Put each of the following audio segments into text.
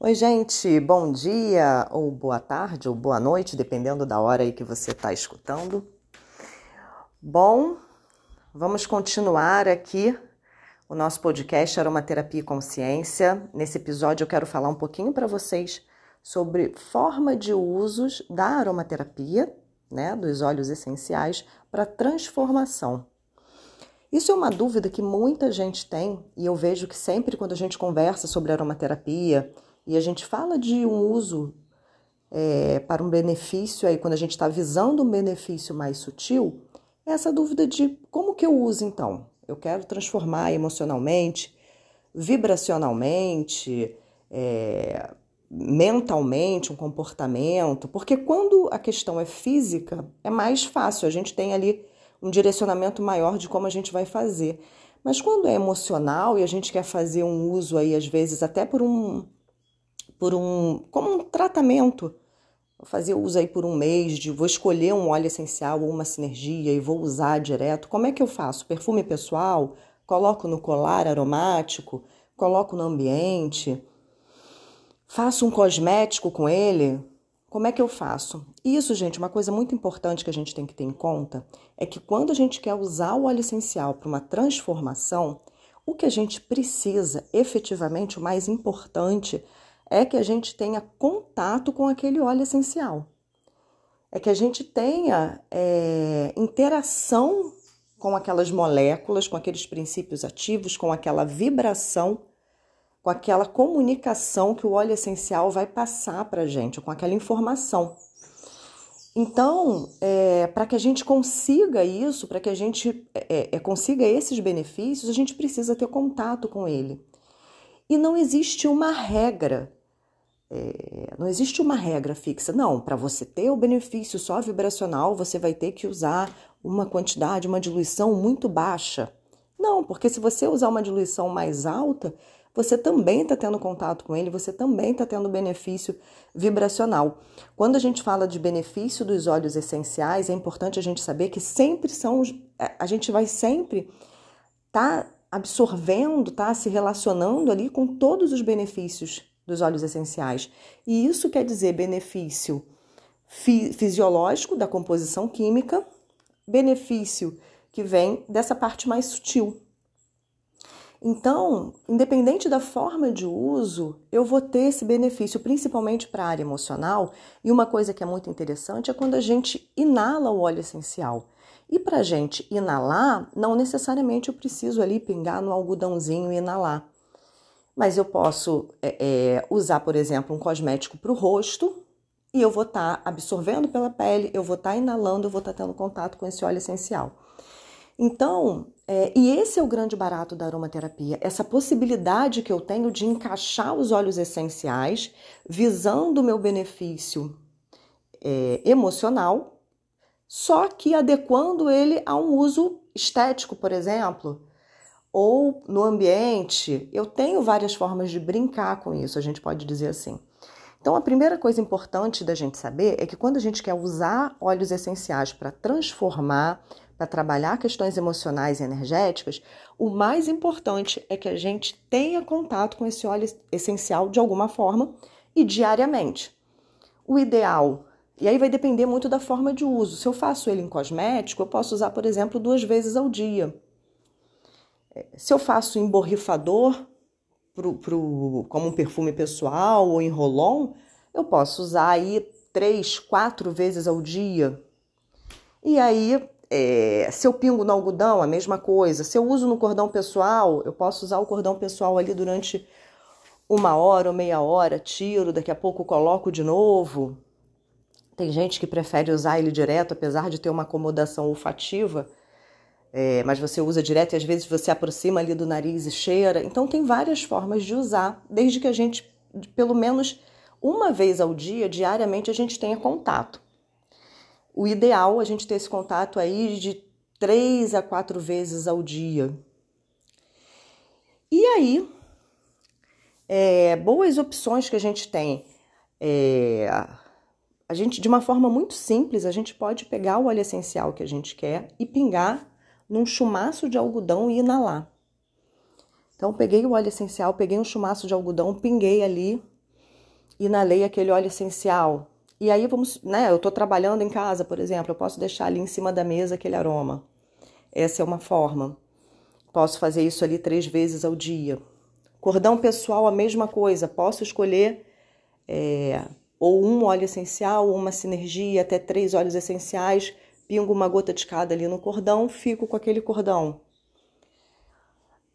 Oi, gente, bom dia, ou boa tarde, ou boa noite, dependendo da hora aí que você está escutando. Bom, vamos continuar aqui o nosso podcast Aromaterapia e Consciência. Nesse episódio eu quero falar um pouquinho para vocês sobre forma de usos da aromaterapia, né, dos óleos essenciais para transformação. Isso é uma dúvida que muita gente tem e eu vejo que sempre quando a gente conversa sobre aromaterapia, e a gente fala de um uso é, para um benefício, aí quando a gente está visando um benefício mais sutil, é essa dúvida de como que eu uso então? Eu quero transformar emocionalmente, vibracionalmente, é, mentalmente um comportamento, porque quando a questão é física, é mais fácil, a gente tem ali um direcionamento maior de como a gente vai fazer. Mas quando é emocional e a gente quer fazer um uso aí, às vezes, até por um, por um como um tratamento. Vou fazer uso aí por um mês de vou escolher um óleo essencial ou uma sinergia e vou usar direto. Como é que eu faço? Perfume pessoal? Coloco no colar aromático? Coloco no ambiente? Faço um cosmético com ele? Como é que eu faço? Isso, gente, uma coisa muito importante que a gente tem que ter em conta é que quando a gente quer usar o óleo essencial para uma transformação, o que a gente precisa efetivamente, o mais importante, é que a gente tenha contato com aquele óleo essencial. É que a gente tenha é, interação com aquelas moléculas, com aqueles princípios ativos, com aquela vibração, com aquela comunicação que o óleo essencial vai passar para a gente, com aquela informação. Então, é, para que a gente consiga isso, para que a gente é, é, consiga esses benefícios, a gente precisa ter contato com ele. E não existe uma regra é, não existe uma regra fixa. Não, para você ter o benefício só vibracional, você vai ter que usar uma quantidade, uma diluição muito baixa. Não, porque se você usar uma diluição mais alta, você também está tendo contato com ele, você também está tendo benefício vibracional. Quando a gente fala de benefício dos óleos essenciais, é importante a gente saber que sempre são. É, a gente vai sempre estar tá absorvendo, tá se relacionando ali com todos os benefícios dos óleos essenciais. E isso quer dizer benefício fi fisiológico da composição química, benefício que vem dessa parte mais sutil. Então, independente da forma de uso, eu vou ter esse benefício, principalmente para a área emocional. E uma coisa que é muito interessante é quando a gente inala o óleo essencial. E para a gente inalar, não necessariamente eu preciso ali pingar no algodãozinho e inalar mas eu posso é, é, usar, por exemplo, um cosmético para o rosto e eu vou estar tá absorvendo pela pele, eu vou estar tá inalando, eu vou estar tá tendo contato com esse óleo essencial. Então, é, e esse é o grande barato da aromaterapia, essa possibilidade que eu tenho de encaixar os óleos essenciais, visando o meu benefício é, emocional, só que adequando ele a um uso estético, por exemplo ou no ambiente, eu tenho várias formas de brincar com isso, a gente pode dizer assim. Então, a primeira coisa importante da gente saber é que quando a gente quer usar óleos essenciais para transformar, para trabalhar questões emocionais e energéticas, o mais importante é que a gente tenha contato com esse óleo essencial de alguma forma e diariamente. O ideal, e aí vai depender muito da forma de uso. Se eu faço ele em cosmético, eu posso usar, por exemplo, duas vezes ao dia. Se eu faço em borrifador pro, pro, como um perfume pessoal ou em rolon, eu posso usar aí três, quatro vezes ao dia. E aí, é, se eu pingo no algodão, a mesma coisa. Se eu uso no cordão pessoal, eu posso usar o cordão pessoal ali durante uma hora ou meia hora, tiro, daqui a pouco coloco de novo. Tem gente que prefere usar ele direto, apesar de ter uma acomodação olfativa é, mas você usa direto e às vezes você aproxima ali do nariz e cheira. Então tem várias formas de usar, desde que a gente, pelo menos uma vez ao dia, diariamente, a gente tenha contato. O ideal é a gente ter esse contato aí de três a quatro vezes ao dia. E aí, é, boas opções que a gente tem. É, a gente, de uma forma muito simples, a gente pode pegar o óleo essencial que a gente quer e pingar num chumaço de algodão e inalar. Então, peguei o óleo essencial, peguei um chumaço de algodão, pinguei ali inalei aquele óleo essencial. E aí vamos, né? Eu estou trabalhando em casa, por exemplo, eu posso deixar ali em cima da mesa aquele aroma. Essa é uma forma. Posso fazer isso ali três vezes ao dia. Cordão pessoal, a mesma coisa. Posso escolher é, ou um óleo essencial, ou uma sinergia, até três óleos essenciais. Pingo uma gota de cada ali no cordão, fico com aquele cordão.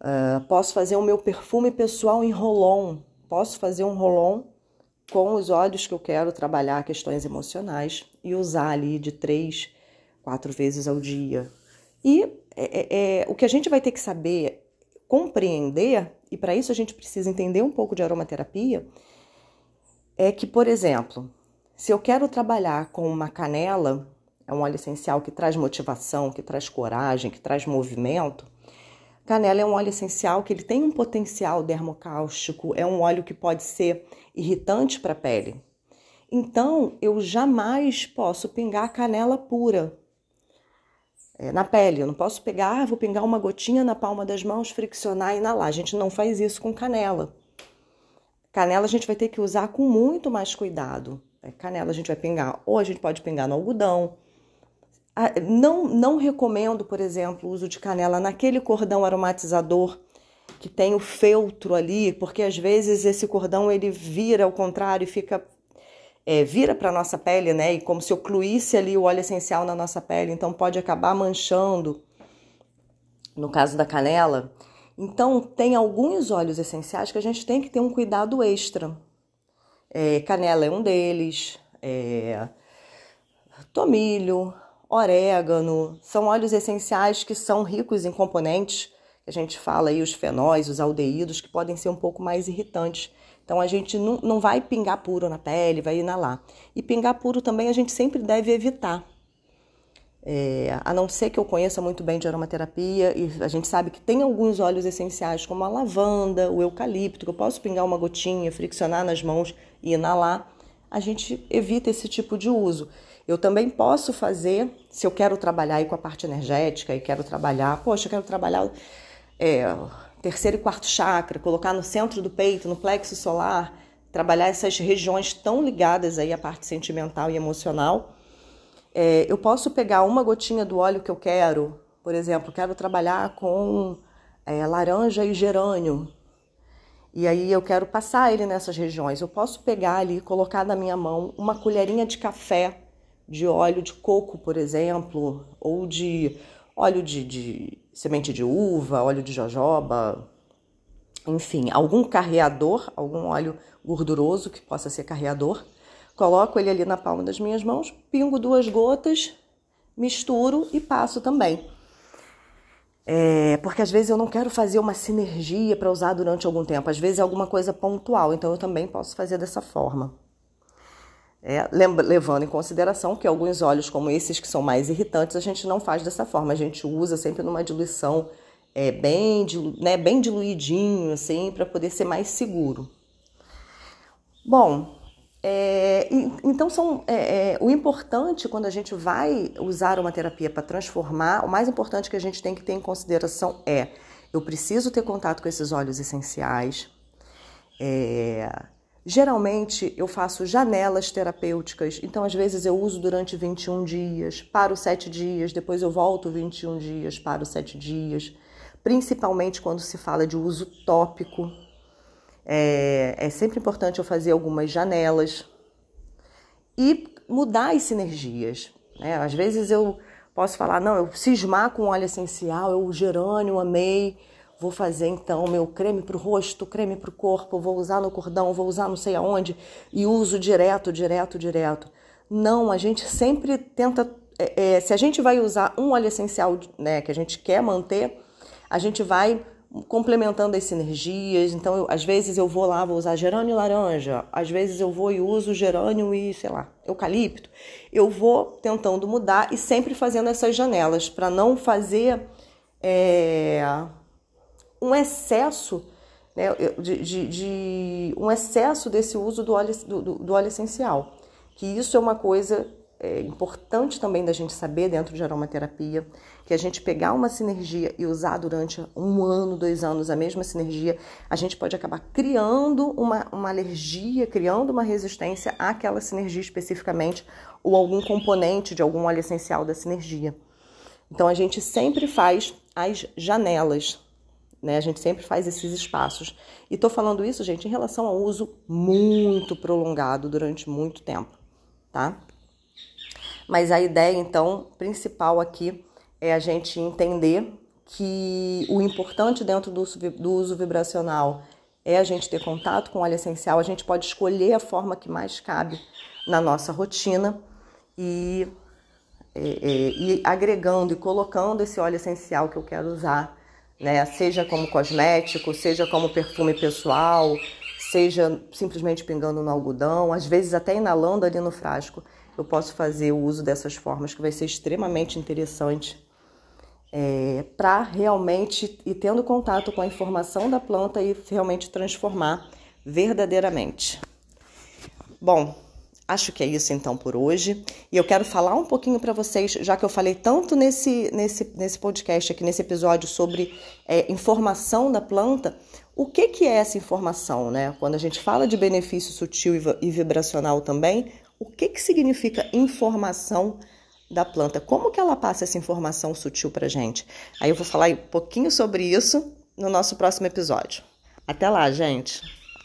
Uh, posso fazer o meu perfume pessoal em rolon. Posso fazer um rolon com os óleos que eu quero trabalhar questões emocionais e usar ali de três, quatro vezes ao dia. E é, é, é, o que a gente vai ter que saber compreender, e para isso a gente precisa entender um pouco de aromaterapia, é que, por exemplo, se eu quero trabalhar com uma canela, é um óleo essencial que traz motivação, que traz coragem, que traz movimento. Canela é um óleo essencial que ele tem um potencial dermocáustico, é um óleo que pode ser irritante para a pele. Então, eu jamais posso pingar canela pura é, na pele. Eu não posso pegar, ah, vou pingar uma gotinha na palma das mãos, friccionar e inalar. A gente não faz isso com canela. Canela a gente vai ter que usar com muito mais cuidado. É, canela a gente vai pingar, ou a gente pode pingar no algodão. Ah, não, não recomendo, por exemplo, o uso de canela naquele cordão aromatizador que tem o feltro ali, porque às vezes esse cordão ele vira ao contrário e fica é, vira para nossa pele, né? E como se ocluísse ali o óleo essencial na nossa pele, então pode acabar manchando. No caso da canela, então tem alguns óleos essenciais que a gente tem que ter um cuidado extra. É, canela é um deles, é, tomilho, orégano, são óleos essenciais que são ricos em componentes a gente fala aí os fenóis, os aldeídos, que podem ser um pouco mais irritantes. Então a gente não, não vai pingar puro na pele, vai inalar. E pingar puro também a gente sempre deve evitar. É, a não ser que eu conheça muito bem de aromaterapia, e a gente sabe que tem alguns óleos essenciais, como a lavanda, o eucalipto, que eu posso pingar uma gotinha, friccionar nas mãos e inalar, a gente evita esse tipo de uso. Eu também posso fazer, se eu quero trabalhar aí com a parte energética e quero trabalhar, poxa, eu quero trabalhar é, terceiro e quarto chakra, colocar no centro do peito, no plexo solar, trabalhar essas regiões tão ligadas aí à parte sentimental e emocional. É, eu posso pegar uma gotinha do óleo que eu quero, por exemplo, quero trabalhar com é, laranja e gerânio, e aí eu quero passar ele nessas regiões. Eu posso pegar ali colocar na minha mão uma colherinha de café de óleo de coco, por exemplo, ou de óleo de, de semente de uva, óleo de jojoba, enfim, algum carreador, algum óleo gorduroso que possa ser carreador. Coloco ele ali na palma das minhas mãos, pingo duas gotas, misturo e passo também. É, porque às vezes eu não quero fazer uma sinergia para usar durante algum tempo, às vezes é alguma coisa pontual, então eu também posso fazer dessa forma. É, levando em consideração que alguns óleos, como esses que são mais irritantes, a gente não faz dessa forma, a gente usa sempre numa diluição é, bem, né, bem diluidinho, assim, para poder ser mais seguro. Bom, é, então são é, é, o importante quando a gente vai usar uma terapia para transformar, o mais importante que a gente tem que ter em consideração é eu preciso ter contato com esses óleos essenciais. É, Geralmente eu faço janelas terapêuticas, então às vezes eu uso durante 21 dias, paro 7 dias, depois eu volto 21 dias, paro 7 dias, principalmente quando se fala de uso tópico. É, é sempre importante eu fazer algumas janelas e mudar as sinergias. Né? Às vezes eu posso falar, não, eu cismar com óleo essencial, eu gerânio, amei, Vou fazer então meu creme para o rosto, creme para o corpo, vou usar no cordão, vou usar não sei aonde e uso direto, direto, direto. Não, a gente sempre tenta. É, é, se a gente vai usar um óleo essencial né, que a gente quer manter, a gente vai complementando as sinergias. Então, eu, às vezes eu vou lá, vou usar gerânio e laranja, às vezes eu vou e uso gerânio e, sei lá, eucalipto. Eu vou tentando mudar e sempre fazendo essas janelas para não fazer. É, um excesso né, de, de, de, um excesso desse uso do óleo, do, do óleo essencial. Que isso é uma coisa é, importante também da gente saber dentro de aromaterapia, que a gente pegar uma sinergia e usar durante um ano, dois anos a mesma sinergia, a gente pode acabar criando uma, uma alergia, criando uma resistência àquela sinergia especificamente, ou algum componente de algum óleo essencial da sinergia. Então a gente sempre faz as janelas, né? A gente sempre faz esses espaços. E tô falando isso, gente, em relação ao uso muito prolongado durante muito tempo, tá? Mas a ideia, então, principal aqui é a gente entender que o importante dentro do, uso vibracional é a gente ter contato com óleo essencial. A gente pode escolher a forma que mais cabe na nossa rotina e, é, é, e agregando e colocando esse óleo essencial que eu quero usar, né? Seja como cosmético, seja como perfume pessoal, seja simplesmente pingando no algodão, às vezes até inalando ali no frasco eu posso fazer o uso dessas formas, que vai ser extremamente interessante é, para realmente ir tendo contato com a informação da planta e realmente transformar verdadeiramente. Bom, acho que é isso então por hoje. E eu quero falar um pouquinho para vocês, já que eu falei tanto nesse, nesse, nesse podcast aqui, nesse episódio, sobre é, informação da planta. O que, que é essa informação, né? Quando a gente fala de benefício sutil e vibracional também, o que, que significa informação da planta? Como que ela passa essa informação sutil para gente? Aí eu vou falar um pouquinho sobre isso no nosso próximo episódio. Até lá, gente!